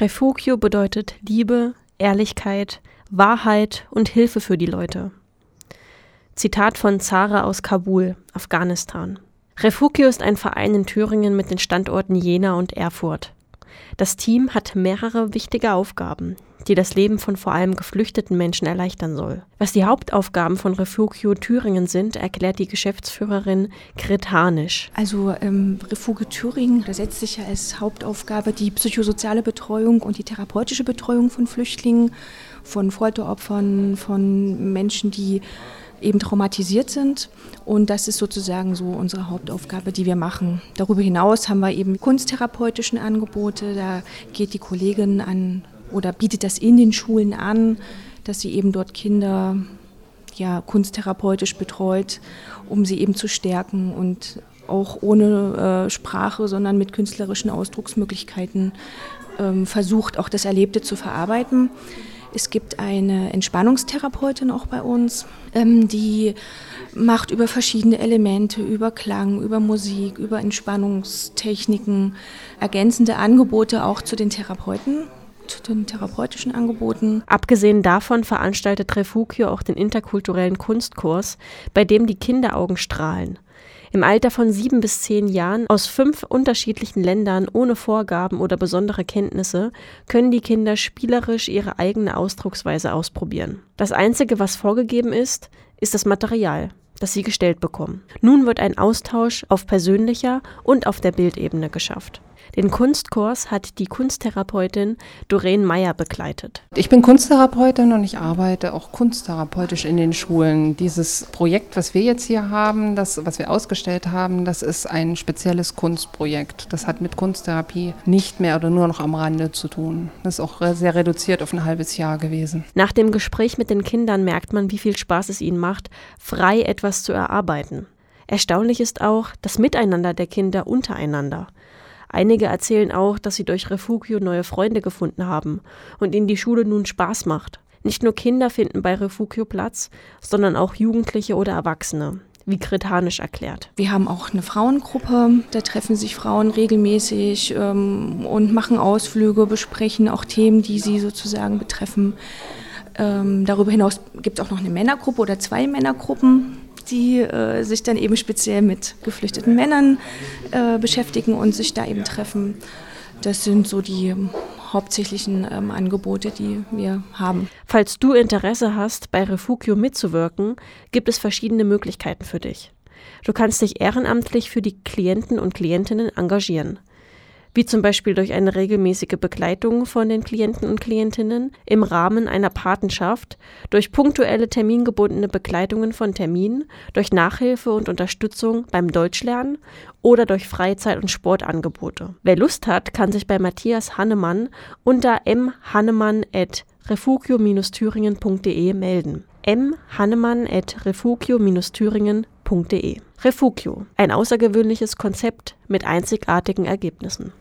Refugio bedeutet Liebe, Ehrlichkeit, Wahrheit und Hilfe für die Leute. Zitat von Zara aus Kabul, Afghanistan. Refugio ist ein Verein in Thüringen mit den Standorten Jena und Erfurt. Das Team hat mehrere wichtige Aufgaben, die das Leben von vor allem geflüchteten Menschen erleichtern soll. Was die Hauptaufgaben von Refugio Thüringen sind, erklärt die Geschäftsführerin Grit Harnisch. Also ähm, Refugio Thüringen setzt sich ja als Hauptaufgabe die psychosoziale Betreuung und die therapeutische Betreuung von Flüchtlingen, von Folteropfern, von Menschen, die eben traumatisiert sind. Und das ist sozusagen so unsere Hauptaufgabe, die wir machen. Darüber hinaus haben wir eben kunsttherapeutische Angebote. Da geht die Kollegin an oder bietet das in den Schulen an, dass sie eben dort Kinder ja, kunsttherapeutisch betreut, um sie eben zu stärken und auch ohne äh, Sprache, sondern mit künstlerischen Ausdrucksmöglichkeiten ähm, versucht, auch das Erlebte zu verarbeiten. Es gibt eine Entspannungstherapeutin auch bei uns, ähm, die macht über verschiedene Elemente, über Klang, über Musik, über Entspannungstechniken ergänzende Angebote auch zu den Therapeuten zu den therapeutischen Angeboten. Abgesehen davon veranstaltet Refugio auch den interkulturellen Kunstkurs, bei dem die Kinderaugen strahlen. Im Alter von sieben bis zehn Jahren aus fünf unterschiedlichen Ländern ohne Vorgaben oder besondere Kenntnisse können die Kinder spielerisch ihre eigene Ausdrucksweise ausprobieren. Das Einzige, was vorgegeben ist, ist das Material, das sie gestellt bekommen. Nun wird ein Austausch auf persönlicher und auf der Bildebene geschafft. Den Kunstkurs hat die Kunsttherapeutin Doreen Meyer begleitet. Ich bin Kunsttherapeutin und ich arbeite auch kunsttherapeutisch in den Schulen. Dieses Projekt, was wir jetzt hier haben, das, was wir ausgestellt haben, das ist ein spezielles Kunstprojekt. Das hat mit Kunsttherapie nicht mehr oder nur noch am Rande zu tun. Das ist auch sehr reduziert auf ein halbes Jahr gewesen. Nach dem Gespräch mit den Kindern merkt man, wie viel Spaß es ihnen macht, frei etwas zu erarbeiten. Erstaunlich ist auch das Miteinander der Kinder untereinander. Einige erzählen auch, dass sie durch Refugio neue Freunde gefunden haben und ihnen die Schule nun Spaß macht. Nicht nur Kinder finden bei Refugio Platz, sondern auch Jugendliche oder Erwachsene, wie Kretanisch erklärt. Wir haben auch eine Frauengruppe, da treffen sich Frauen regelmäßig ähm, und machen Ausflüge, besprechen auch Themen, die sie sozusagen betreffen. Ähm, darüber hinaus gibt es auch noch eine Männergruppe oder zwei Männergruppen, die äh, sich dann eben speziell mit geflüchteten Männern äh, beschäftigen und sich da eben treffen. Das sind so die hauptsächlichen ähm, Angebote, die wir haben. Falls du Interesse hast, bei Refugio mitzuwirken, gibt es verschiedene Möglichkeiten für dich. Du kannst dich ehrenamtlich für die Klienten und Klientinnen engagieren wie zum Beispiel durch eine regelmäßige Begleitung von den Klienten und Klientinnen im Rahmen einer Patenschaft, durch punktuelle termingebundene Begleitungen von Terminen, durch Nachhilfe und Unterstützung beim Deutschlernen oder durch Freizeit- und Sportangebote. Wer Lust hat, kann sich bei Matthias Hannemann unter mhannemann.refugio-thüringen.de melden. mhannemann.refugio-thüringen.de Refugio, ein außergewöhnliches Konzept mit einzigartigen Ergebnissen.